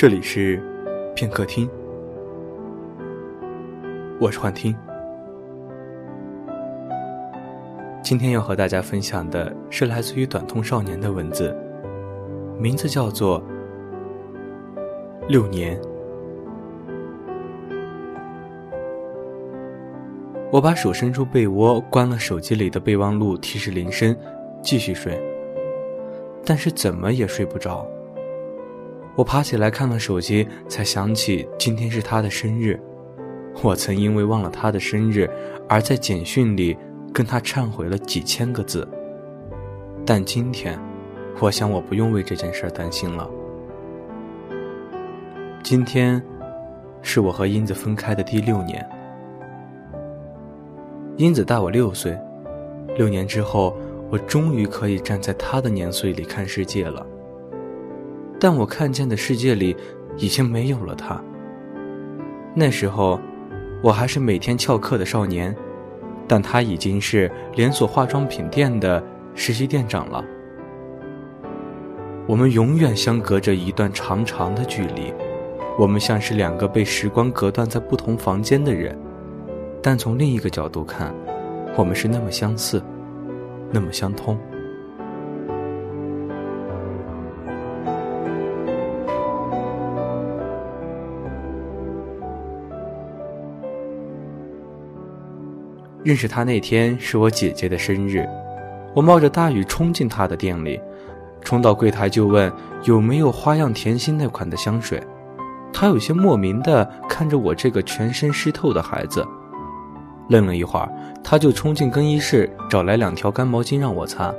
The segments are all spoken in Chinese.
这里是片刻听，我是幻听。今天要和大家分享的是来自于短痛少年的文字，名字叫做《六年》。我把手伸出被窝，关了手机里的备忘录提示铃声，继续睡。但是怎么也睡不着。我爬起来看了手机，才想起今天是他的生日。我曾因为忘了他的生日，而在简讯里跟他忏悔了几千个字。但今天，我想我不用为这件事担心了。今天，是我和英子分开的第六年。英子大我六岁，六年之后，我终于可以站在她的年岁里看世界了。但我看见的世界里，已经没有了他。那时候，我还是每天翘课的少年，但他已经是连锁化妆品店的实习店长了。我们永远相隔着一段长长的距离，我们像是两个被时光隔断在不同房间的人。但从另一个角度看，我们是那么相似，那么相通。认识他那天是我姐姐的生日，我冒着大雨冲进他的店里，冲到柜台就问有没有花样甜心那款的香水。他有些莫名的看着我这个全身湿透的孩子。愣了一会儿，他就冲进更衣室找来两条干毛巾让我擦。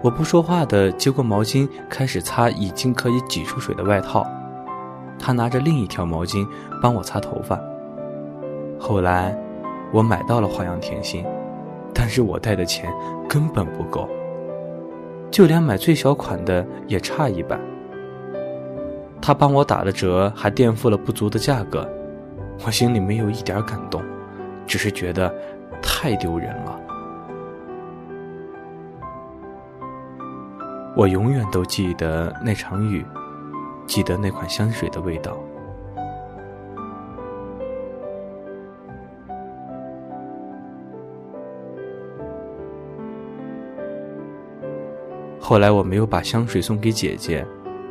我不说话的接过毛巾，开始擦已经可以挤出水的外套。他拿着另一条毛巾帮我擦头发。后来，我买到了花样甜心，但是我带的钱根本不够，就连买最小款的也差一半。他帮我打了折，还垫付了不足的价格，我心里没有一点感动。只是觉得太丢人了。我永远都记得那场雨，记得那款香水的味道。后来我没有把香水送给姐姐，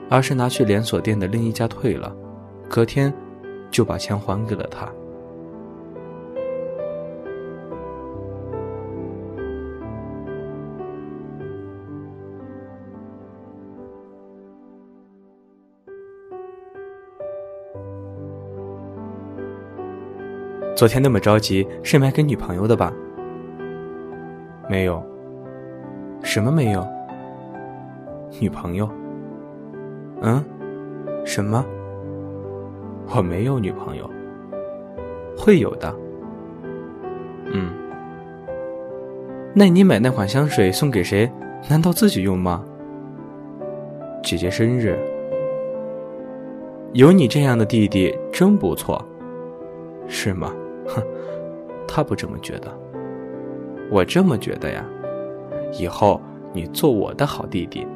而是拿去连锁店的另一家退了，隔天就把钱还给了她。昨天那么着急，是买给女朋友的吧？没有。什么没有？女朋友？嗯？什么？我没有女朋友。会有的。嗯。那你买那款香水送给谁？难道自己用吗？姐姐生日。有你这样的弟弟真不错。是吗？哼，他不这么觉得，我这么觉得呀。以后你做我的好弟弟。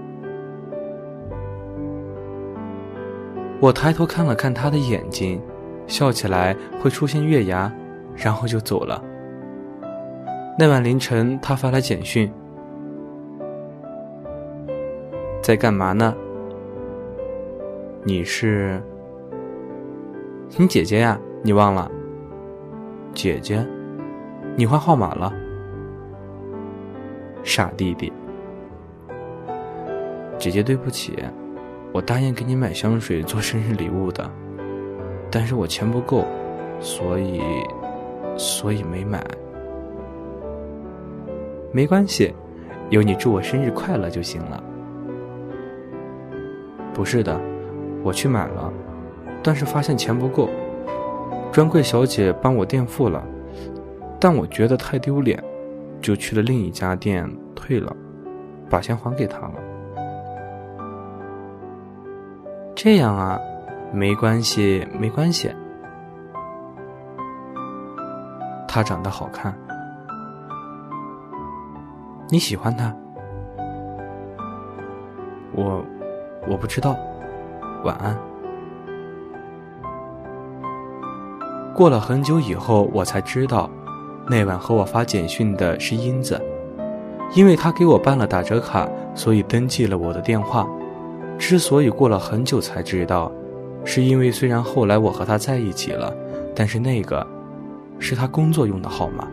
我抬头看了看他的眼睛，笑起来会出现月牙，然后就走了。那晚凌晨，他发来简讯：“在干嘛呢？你是你姐姐呀？你忘了？”姐姐，你换号码了，傻弟弟。姐姐，对不起，我答应给你买香水做生日礼物的，但是我钱不够，所以，所以没买。没关系，有你祝我生日快乐就行了。不是的，我去买了，但是发现钱不够。专柜小姐帮我垫付了，但我觉得太丢脸，就去了另一家店退了，把钱还给她了。这样啊，没关系，没关系。他长得好看。你喜欢他？我我不知道。晚安。过了很久以后，我才知道那晚和我发简讯的是英子，因为她给我办了打折卡，所以登记了我的电话。之所以过了很久才知道，是因为虽然后来我和他在一起了，但是那个，是他工作用的号码。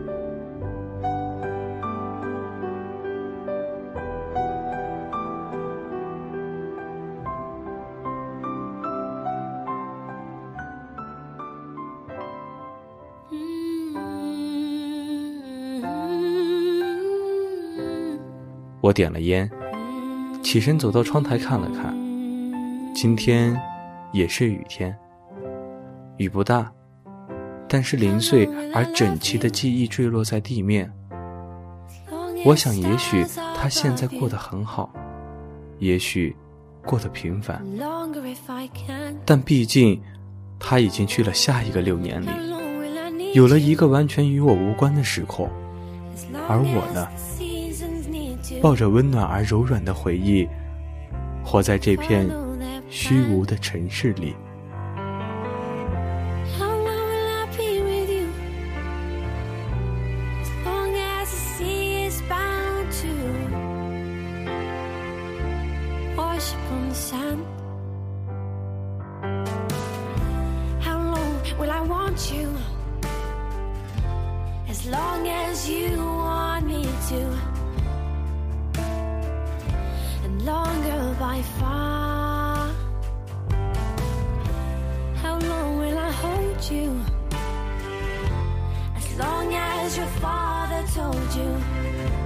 我点了烟，起身走到窗台看了看。今天也是雨天，雨不大，但是零碎而整齐的记忆坠落在地面。我想，也许他现在过得很好，也许过得平凡，但毕竟他已经去了下一个六年里，有了一个完全与我无关的时空，而我呢？抱着温暖而柔软的回忆，活在这片虚无的城市里。longer by far. How long will I hold you? As long as your father told you.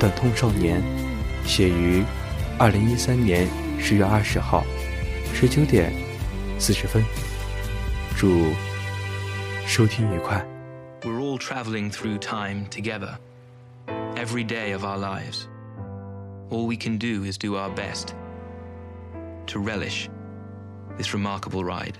短痛少年，写于二零一三年十月二十号十九点四十分。祝收听愉快。We're all traveling through time together, every day of our lives. All we can do is do our best to relish this remarkable ride.